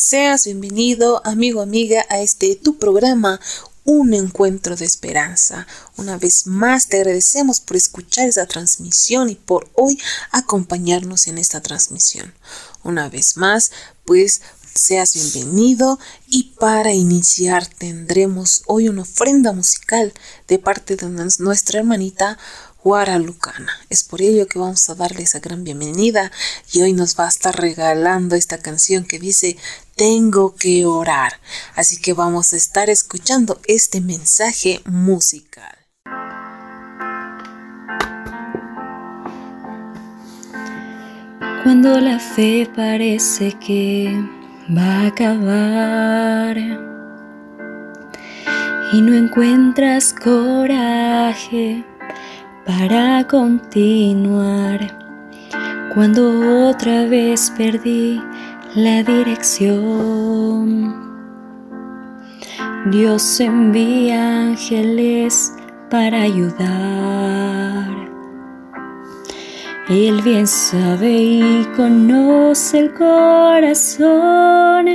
Seas bienvenido, amigo, amiga, a este tu programa, un encuentro de esperanza. Una vez más te agradecemos por escuchar esa transmisión y por hoy acompañarnos en esta transmisión. Una vez más, pues seas bienvenido y para iniciar tendremos hoy una ofrenda musical de parte de nuestra hermanita Guaralucana. Es por ello que vamos a darle esa gran bienvenida y hoy nos va a estar regalando esta canción que dice Tengo que orar. Así que vamos a estar escuchando este mensaje musical. Cuando la fe parece que va a acabar y no encuentras coraje para continuar. Cuando otra vez perdí la dirección, Dios envía ángeles para ayudar. Él bien sabe y conoce el corazón,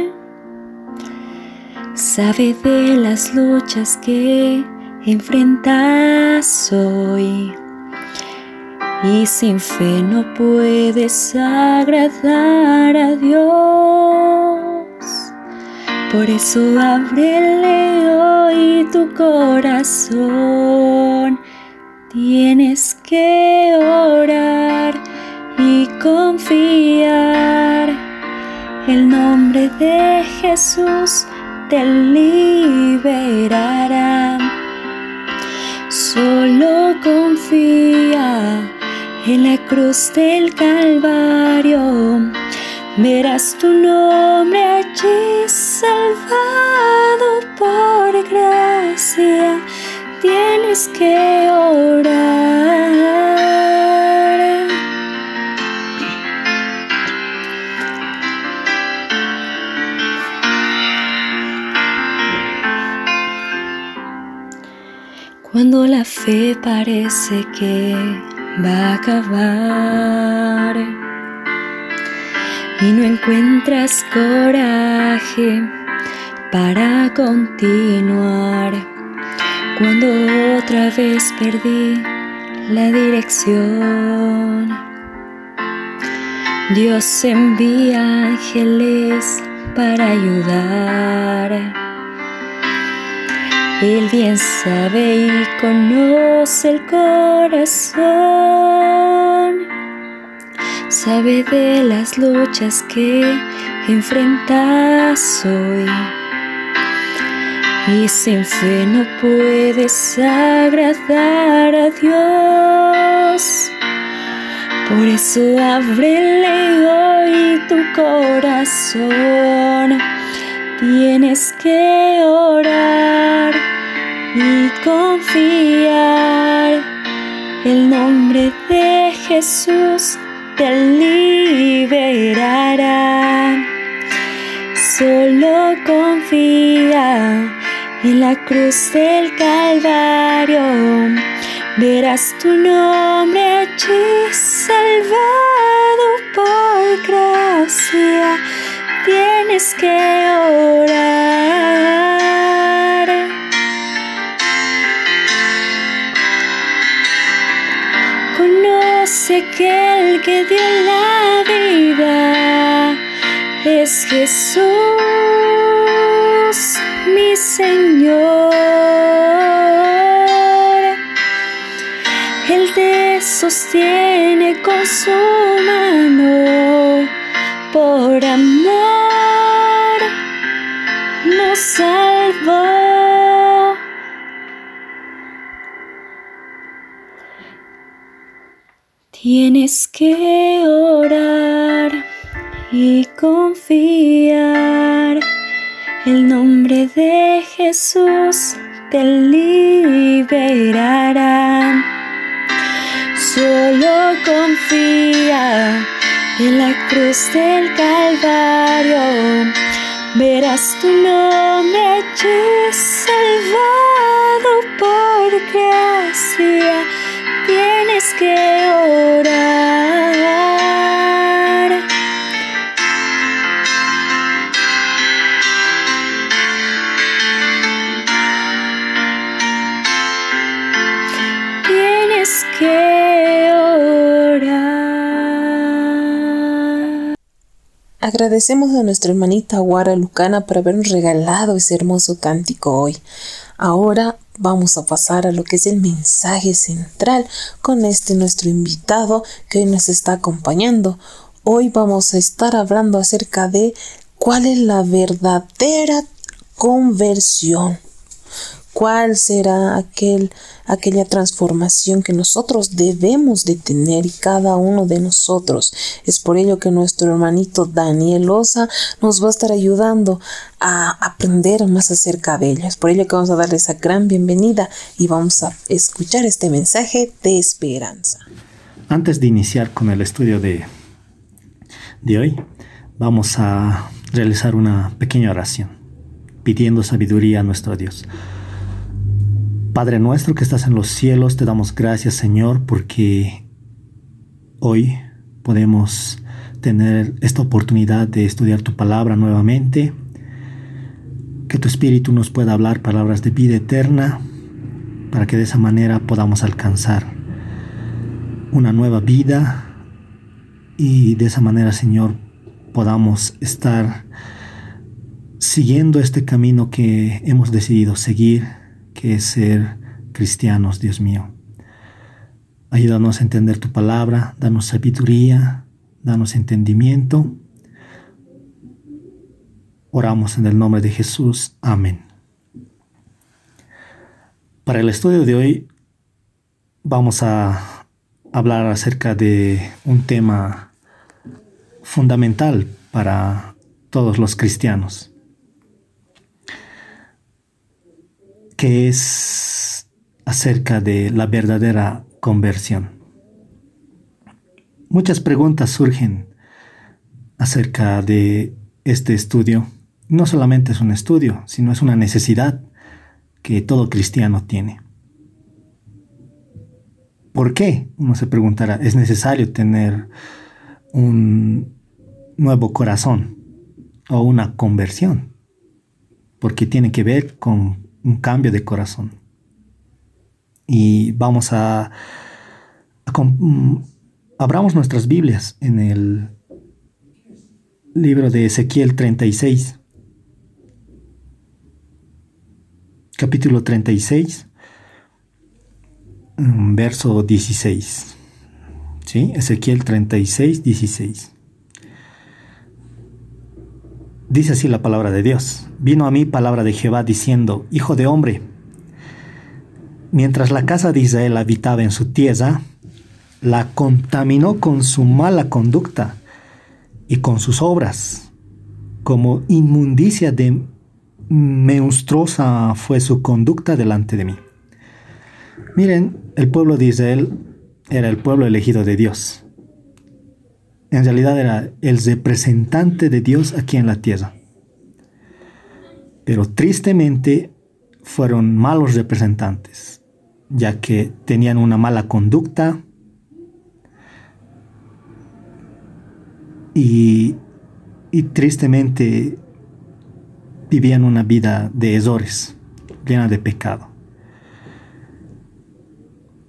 sabe de las luchas que enfrentas hoy y sin fe no puedes agradar a Dios. Por eso ábrele hoy tu corazón. Tienes que orar y confiar. El nombre de Jesús te liberará. Solo confía en la cruz del Calvario verás tu nombre allí salvado por gracia. Tienes que orar. Cuando la fe parece que va a acabar y no encuentras coraje para continuar. Cuando otra vez perdí la dirección, Dios envía ángeles para ayudar. Él bien sabe y conoce el corazón. Sabe de las luchas que enfrentas hoy. Y sin fe no puedes agradar a Dios. Por eso ábrele hoy tu corazón. Tienes que orar y confiar. El nombre de Jesús te liberará. Solo confía en la cruz del Calvario. Verás tu nombre allí salvado por gracia. Tienes que orar. Conoce que el que dio la vida es Jesús, mi Señor. Él te sostiene con su mano por amor, nos salvó. Tienes que orar y confiar. El nombre de Jesús te liberará. Solo confía en la cruz del Calvario. Verás tu nombre allí salvado por gracia. Tienes que orar. Agradecemos a nuestra hermanita Guara Lucana por habernos regalado ese hermoso cántico hoy. Ahora vamos a pasar a lo que es el mensaje central con este nuestro invitado que hoy nos está acompañando. Hoy vamos a estar hablando acerca de cuál es la verdadera conversión cuál será aquel, aquella transformación que nosotros debemos de tener y cada uno de nosotros. Es por ello que nuestro hermanito Daniel Osa nos va a estar ayudando a aprender más acerca de ello. Es por ello que vamos a darle esa gran bienvenida y vamos a escuchar este mensaje de esperanza. Antes de iniciar con el estudio de, de hoy, vamos a realizar una pequeña oración pidiendo sabiduría a nuestro Dios. Padre nuestro que estás en los cielos, te damos gracias Señor porque hoy podemos tener esta oportunidad de estudiar tu palabra nuevamente, que tu Espíritu nos pueda hablar palabras de vida eterna, para que de esa manera podamos alcanzar una nueva vida y de esa manera Señor podamos estar siguiendo este camino que hemos decidido seguir es ser cristianos, Dios mío. Ayúdanos a entender tu palabra, danos sabiduría, danos entendimiento. Oramos en el nombre de Jesús. Amén. Para el estudio de hoy vamos a hablar acerca de un tema fundamental para todos los cristianos. Que es acerca de la verdadera conversión. Muchas preguntas surgen acerca de este estudio. No solamente es un estudio, sino es una necesidad que todo cristiano tiene. ¿Por qué? Uno se preguntará, ¿es necesario tener un nuevo corazón o una conversión? Porque tiene que ver con un cambio de corazón. Y vamos a, mm, abramos nuestras Biblias en el libro de Ezequiel 36. Capítulo 36, mm, verso 16. ¿Sí? Ezequiel 36, 16. Dice así la palabra de Dios. Vino a mí palabra de Jehová diciendo, Hijo de hombre, mientras la casa de Israel habitaba en su tierra, la contaminó con su mala conducta y con sus obras. Como inmundicia de monstruosa fue su conducta delante de mí. Miren, el pueblo de Israel era el pueblo elegido de Dios en realidad era el representante de Dios aquí en la tierra. Pero tristemente fueron malos representantes, ya que tenían una mala conducta y, tristemente vivían una vida de errores, llena de pecado.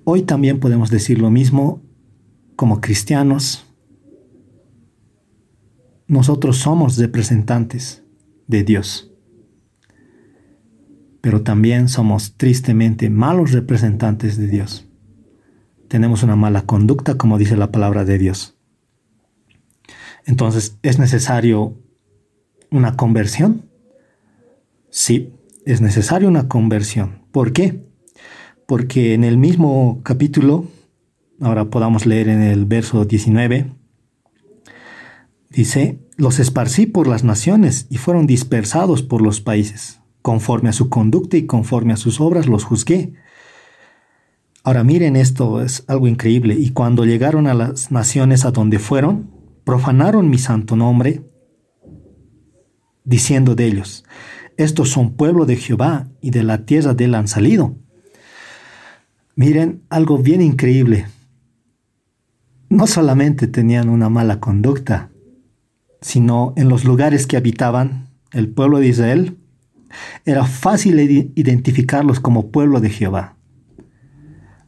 Hoy también podemos decir lo mismo como cristianos nosotros somos representantes de Dios, pero también somos tristemente malos representantes de Dios. Tenemos una mala conducta, como dice la palabra de Dios. Entonces, ¿es necesario una conversión? Sí, es necesario una conversión. ¿Por qué? Porque en el mismo capítulo, ahora podamos leer en el verso 19, Dice, los esparcí por las naciones y fueron dispersados por los países. Conforme a su conducta y conforme a sus obras los juzgué. Ahora miren esto, es algo increíble. Y cuando llegaron a las naciones a donde fueron, profanaron mi santo nombre, diciendo de ellos, estos son pueblo de Jehová y de la tierra de él han salido. Miren, algo bien increíble. No solamente tenían una mala conducta, sino en los lugares que habitaban el pueblo de Israel, era fácil identificarlos como pueblo de Jehová.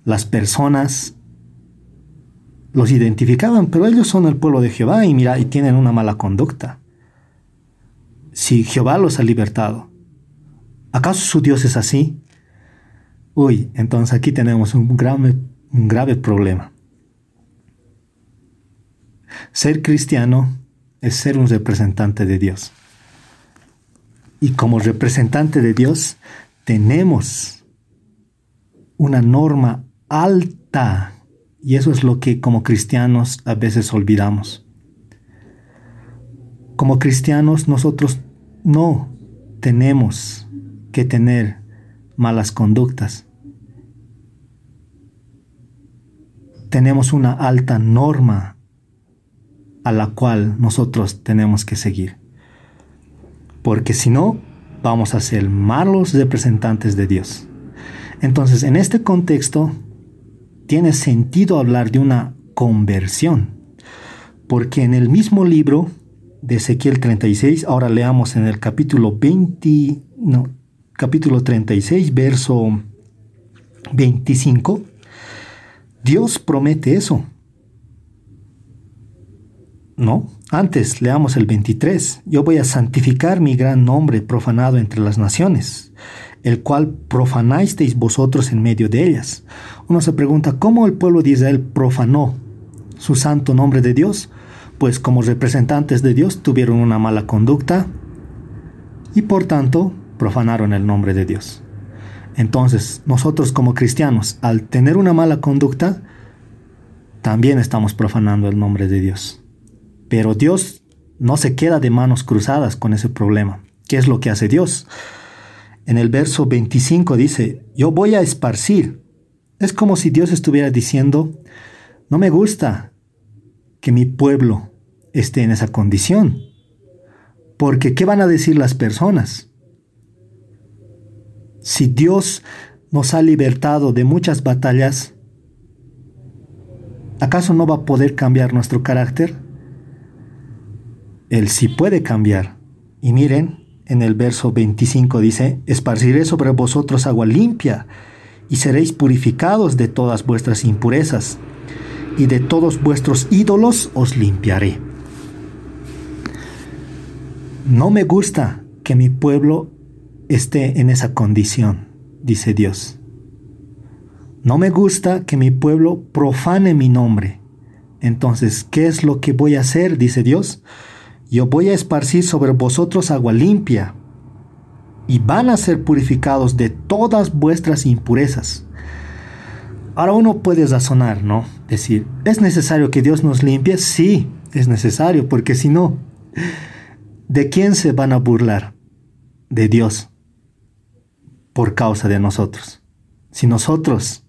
Las personas los identificaban, pero ellos son el pueblo de Jehová y mira, y tienen una mala conducta. si Jehová los ha libertado. ¿Acaso su Dios es así? Uy, entonces aquí tenemos un grave, un grave problema. Ser cristiano es ser un representante de Dios. Y como representante de Dios tenemos una norma alta. Y eso es lo que como cristianos a veces olvidamos. Como cristianos nosotros no tenemos que tener malas conductas. Tenemos una alta norma a la cual nosotros tenemos que seguir. Porque si no, vamos a ser malos representantes de Dios. Entonces, en este contexto, tiene sentido hablar de una conversión, porque en el mismo libro de Ezequiel 36, ahora leamos en el capítulo 20, no, capítulo 36, verso 25, Dios promete eso. No, antes leamos el 23. Yo voy a santificar mi gran nombre profanado entre las naciones, el cual profanasteis vosotros en medio de ellas. Uno se pregunta, ¿cómo el pueblo de Israel profanó su santo nombre de Dios? Pues como representantes de Dios tuvieron una mala conducta y por tanto profanaron el nombre de Dios. Entonces, nosotros como cristianos, al tener una mala conducta, también estamos profanando el nombre de Dios. Pero Dios no se queda de manos cruzadas con ese problema. ¿Qué es lo que hace Dios? En el verso 25 dice, yo voy a esparcir. Es como si Dios estuviera diciendo, no me gusta que mi pueblo esté en esa condición. Porque ¿qué van a decir las personas? Si Dios nos ha libertado de muchas batallas, ¿acaso no va a poder cambiar nuestro carácter? Él sí puede cambiar. Y miren, en el verso 25 dice, esparciré sobre vosotros agua limpia, y seréis purificados de todas vuestras impurezas, y de todos vuestros ídolos os limpiaré. No me gusta que mi pueblo esté en esa condición, dice Dios. No me gusta que mi pueblo profane mi nombre. Entonces, ¿qué es lo que voy a hacer? dice Dios yo voy a esparcir sobre vosotros agua limpia, y van a ser purificados de todas vuestras impurezas. Ahora uno puede razonar, ¿no? Decir, ¿es necesario que Dios nos limpie? Sí, es necesario, porque si no, ¿de quién se van a burlar? De Dios, por causa de nosotros. Si nosotros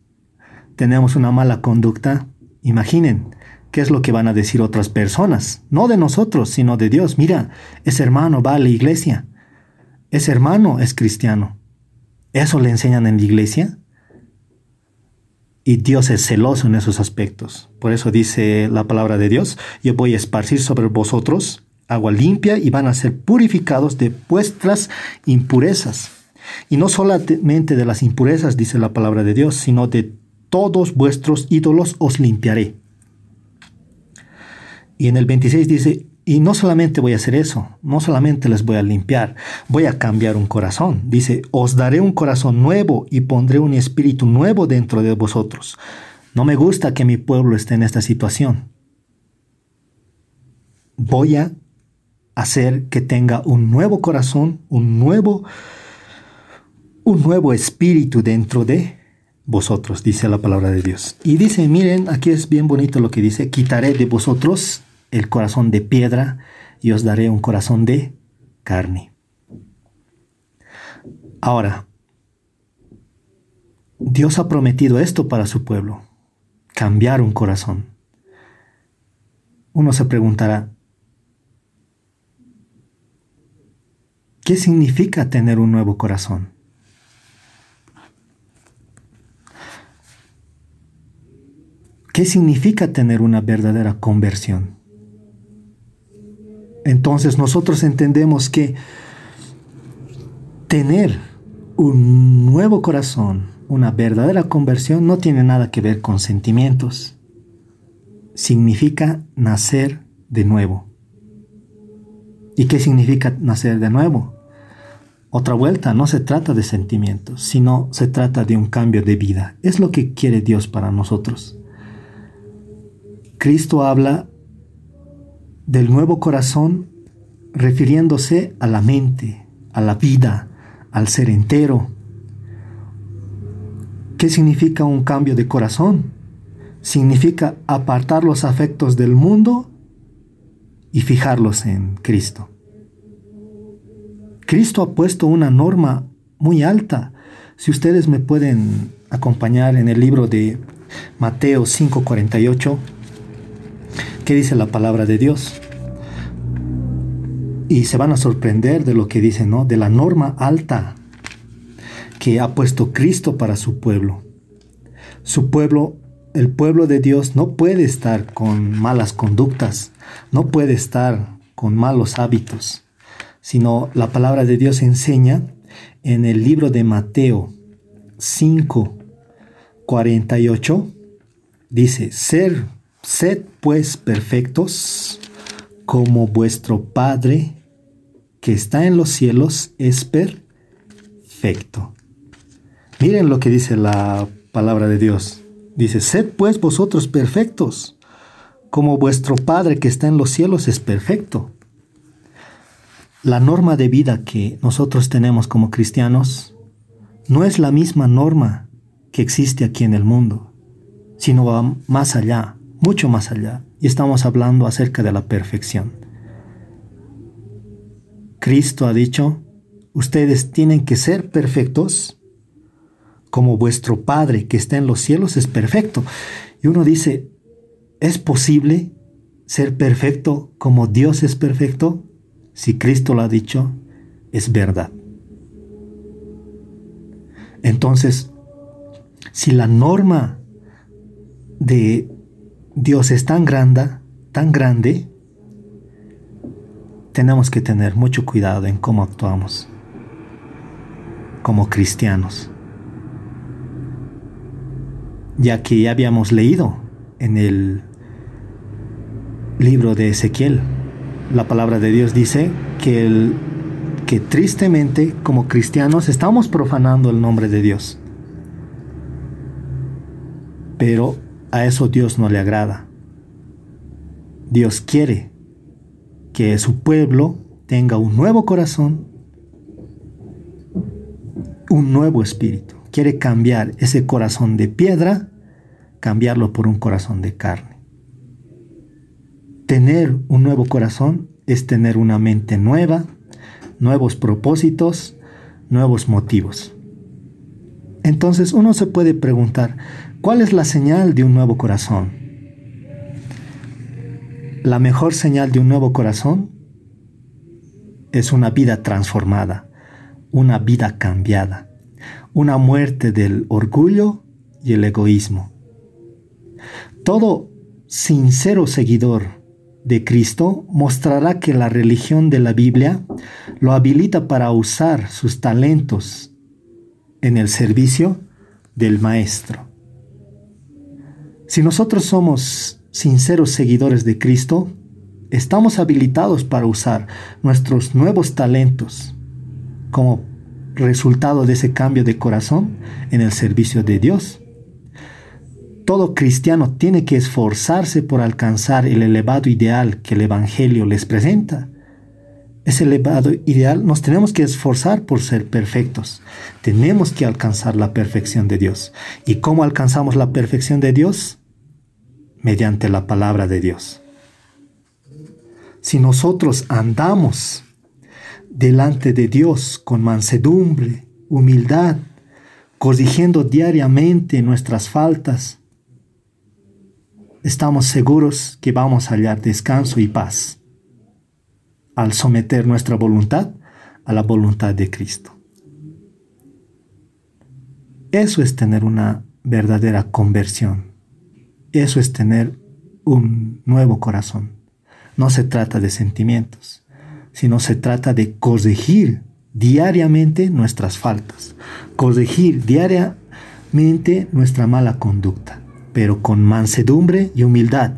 tenemos una mala conducta, imaginen, qué es lo que van a decir otras personas, no de nosotros, sino de Dios. Mira, ese hermano va a la iglesia, ese hermano es cristiano. ¿Eso le enseñan en la iglesia? Y Dios es celoso en esos aspectos. Por eso dice la palabra de Dios, yo voy a esparcir sobre vosotros agua limpia y van a ser purificados de vuestras impurezas. Y no solamente de las impurezas, dice la palabra de Dios, sino de todos vuestros ídolos os limpiaré. Y en el 26 dice, y no solamente voy a hacer eso, no solamente les voy a limpiar, voy a cambiar un corazón. Dice, os daré un corazón nuevo y pondré un espíritu nuevo dentro de vosotros. No me gusta que mi pueblo esté en esta situación. Voy a hacer que tenga un nuevo corazón, un nuevo un nuevo espíritu dentro de vosotros, dice la palabra de Dios. Y dice, miren, aquí es bien bonito lo que dice, quitaré de vosotros el corazón de piedra y os daré un corazón de carne. Ahora, Dios ha prometido esto para su pueblo, cambiar un corazón. Uno se preguntará, ¿qué significa tener un nuevo corazón? ¿Qué significa tener una verdadera conversión? Entonces nosotros entendemos que tener un nuevo corazón, una verdadera conversión, no tiene nada que ver con sentimientos. Significa nacer de nuevo. ¿Y qué significa nacer de nuevo? Otra vuelta, no se trata de sentimientos, sino se trata de un cambio de vida. Es lo que quiere Dios para nosotros. Cristo habla del nuevo corazón refiriéndose a la mente, a la vida, al ser entero. ¿Qué significa un cambio de corazón? Significa apartar los afectos del mundo y fijarlos en Cristo. Cristo ha puesto una norma muy alta. Si ustedes me pueden acompañar en el libro de Mateo 5:48, ¿qué dice la palabra de Dios? Y se van a sorprender de lo que dice, ¿no? De la norma alta que ha puesto Cristo para su pueblo. Su pueblo, el pueblo de Dios, no puede estar con malas conductas, no puede estar con malos hábitos, sino la palabra de Dios enseña en el libro de Mateo 5, 48, dice, ser, sed pues perfectos como vuestro Padre que está en los cielos es perfecto. Miren lo que dice la palabra de Dios. Dice, sed pues vosotros perfectos, como vuestro Padre que está en los cielos es perfecto. La norma de vida que nosotros tenemos como cristianos no es la misma norma que existe aquí en el mundo, sino va más allá, mucho más allá. Y estamos hablando acerca de la perfección. Cristo ha dicho, ustedes tienen que ser perfectos como vuestro Padre que está en los cielos es perfecto. Y uno dice, ¿es posible ser perfecto como Dios es perfecto? Si Cristo lo ha dicho, es verdad. Entonces, si la norma de Dios es tan grande, tan grande, tenemos que tener mucho cuidado en cómo actuamos como cristianos ya que ya habíamos leído en el libro de Ezequiel, la palabra de Dios dice que, que tristemente como cristianos estamos profanando el nombre de Dios. Pero a eso Dios no le agrada. Dios quiere que su pueblo tenga un nuevo corazón, un nuevo espíritu quiere cambiar ese corazón de piedra, cambiarlo por un corazón de carne. Tener un nuevo corazón es tener una mente nueva, nuevos propósitos, nuevos motivos. Entonces uno se puede preguntar, ¿cuál es la señal de un nuevo corazón? La mejor señal de un nuevo corazón es una vida transformada, una vida cambiada una muerte del orgullo y el egoísmo. Todo sincero seguidor de Cristo mostrará que la religión de la Biblia lo habilita para usar sus talentos en el servicio del Maestro. Si nosotros somos sinceros seguidores de Cristo, estamos habilitados para usar nuestros nuevos talentos como resultado de ese cambio de corazón en el servicio de Dios. Todo cristiano tiene que esforzarse por alcanzar el elevado ideal que el Evangelio les presenta. Ese elevado ideal nos tenemos que esforzar por ser perfectos. Tenemos que alcanzar la perfección de Dios. ¿Y cómo alcanzamos la perfección de Dios? Mediante la palabra de Dios. Si nosotros andamos delante de Dios con mansedumbre, humildad, corrigiendo diariamente nuestras faltas, estamos seguros que vamos a hallar descanso y paz al someter nuestra voluntad a la voluntad de Cristo. Eso es tener una verdadera conversión. Eso es tener un nuevo corazón. No se trata de sentimientos sino se trata de corregir diariamente nuestras faltas, corregir diariamente nuestra mala conducta, pero con mansedumbre y humildad,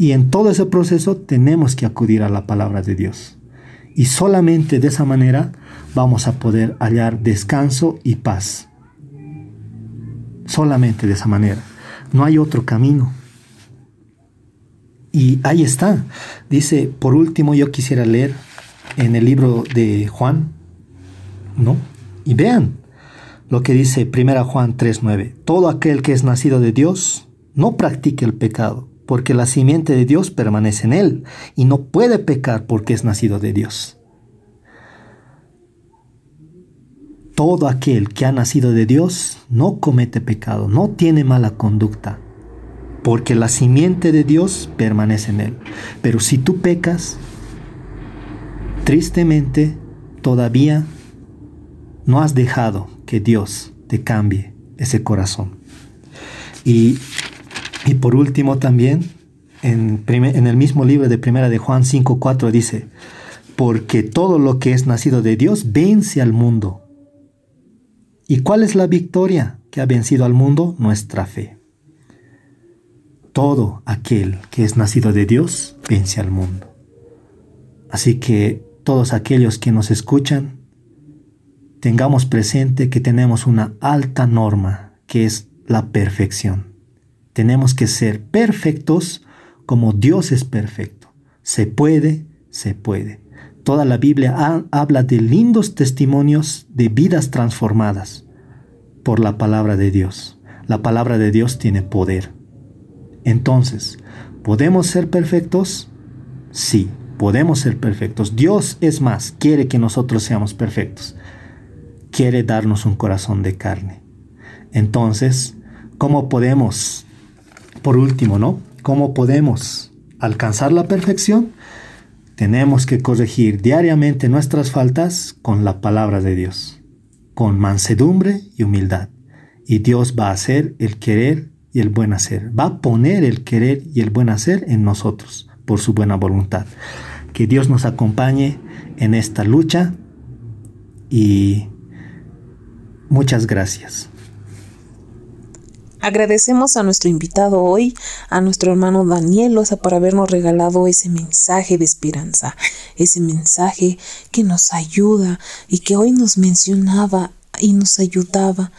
Y en todo ese proceso tenemos que acudir a la palabra de Dios. Y solamente de esa manera vamos a poder hallar descanso y paz. Solamente de esa manera. No hay otro camino. Y ahí está. Dice, por último, yo quisiera leer en el libro de Juan, ¿no? Y vean lo que dice 1 Juan 3:9. Todo aquel que es nacido de Dios no practique el pecado, porque la simiente de Dios permanece en él y no puede pecar porque es nacido de Dios. Todo aquel que ha nacido de Dios no comete pecado, no tiene mala conducta, porque la simiente de Dios permanece en él. Pero si tú pecas, tristemente todavía no has dejado que Dios te cambie ese corazón. Y, por último también, en, en, el mismo libro de Primera de Juan 5.4 dice, porque todo lo que es nacido de Dios vence al mundo. ¿Y cuál es la victoria que ha vencido al mundo? Nuestra fe. Todo aquel que es nacido de Dios vence al mundo. Así que todos aquellos que nos escuchan, tengamos presente que tenemos una alta norma, que es la perfección. Tenemos que ser perfectos como Dios es perfecto. Se puede, se puede. Toda la Biblia habla de lindos testimonios de vidas transformadas por la palabra de Dios. La palabra de Dios tiene poder. Entonces, ¿podemos ser perfectos? Sí, podemos ser perfectos. Dios es más, quiere que nosotros seamos perfectos quiere darnos un corazón de carne. Entonces, ¿cómo podemos, por último, ¿no? ¿Cómo podemos alcanzar la perfección? Tenemos que corregir diariamente nuestras faltas con la palabra de Dios, con mansedumbre y humildad. Y Dios va a hacer el querer y el buen hacer. Va a poner el querer y el buen hacer en nosotros por su buena voluntad. Que Dios nos acompañe en esta lucha y Muchas gracias. Agradecemos a nuestro invitado hoy, a nuestro hermano Daniel por habernos regalado ese mensaje de esperanza, ese mensaje que nos ayuda y que hoy nos mencionaba y nos ayudaba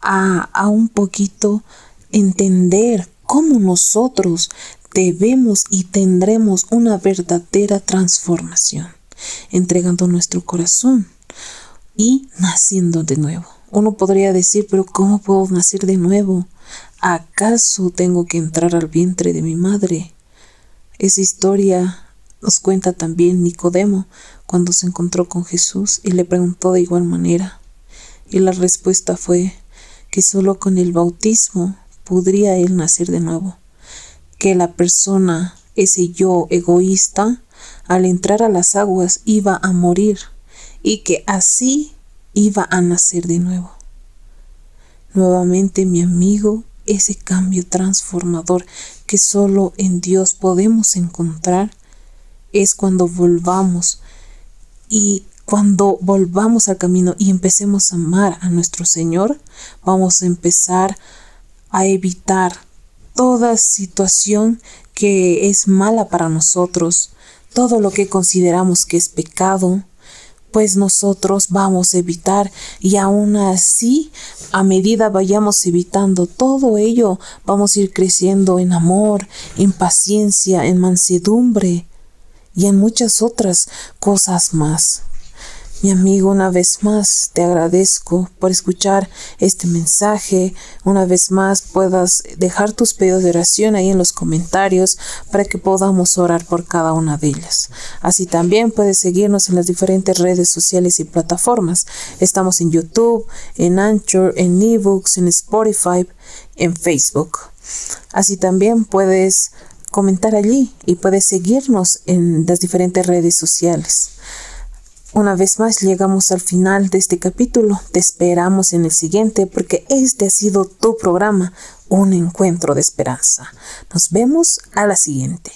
a, a un poquito entender cómo nosotros debemos y tendremos una verdadera transformación, entregando nuestro corazón y naciendo de nuevo. Uno podría decir, pero ¿cómo puedo nacer de nuevo? ¿Acaso tengo que entrar al vientre de mi madre? Esa historia nos cuenta también Nicodemo cuando se encontró con Jesús y le preguntó de igual manera. Y la respuesta fue que solo con el bautismo podría él nacer de nuevo. Que la persona, ese yo egoísta, al entrar a las aguas iba a morir y que así iba a nacer de nuevo. Nuevamente, mi amigo, ese cambio transformador que solo en Dios podemos encontrar es cuando volvamos y cuando volvamos al camino y empecemos a amar a nuestro Señor, vamos a empezar a evitar toda situación que es mala para nosotros, todo lo que consideramos que es pecado, pues nosotros vamos a evitar y aún así a medida vayamos evitando todo ello vamos a ir creciendo en amor, en paciencia, en mansedumbre y en muchas otras cosas más. Mi amigo, una vez más te agradezco por escuchar este mensaje. Una vez más puedas dejar tus pedidos de oración ahí en los comentarios para que podamos orar por cada una de ellas. Así también puedes seguirnos en las diferentes redes sociales y plataformas. Estamos en YouTube, en Anchor, en eBooks, en Spotify, en Facebook. Así también puedes comentar allí y puedes seguirnos en las diferentes redes sociales. Una vez más llegamos al final de este capítulo. Te esperamos en el siguiente porque este ha sido tu programa, un encuentro de esperanza. Nos vemos a la siguiente.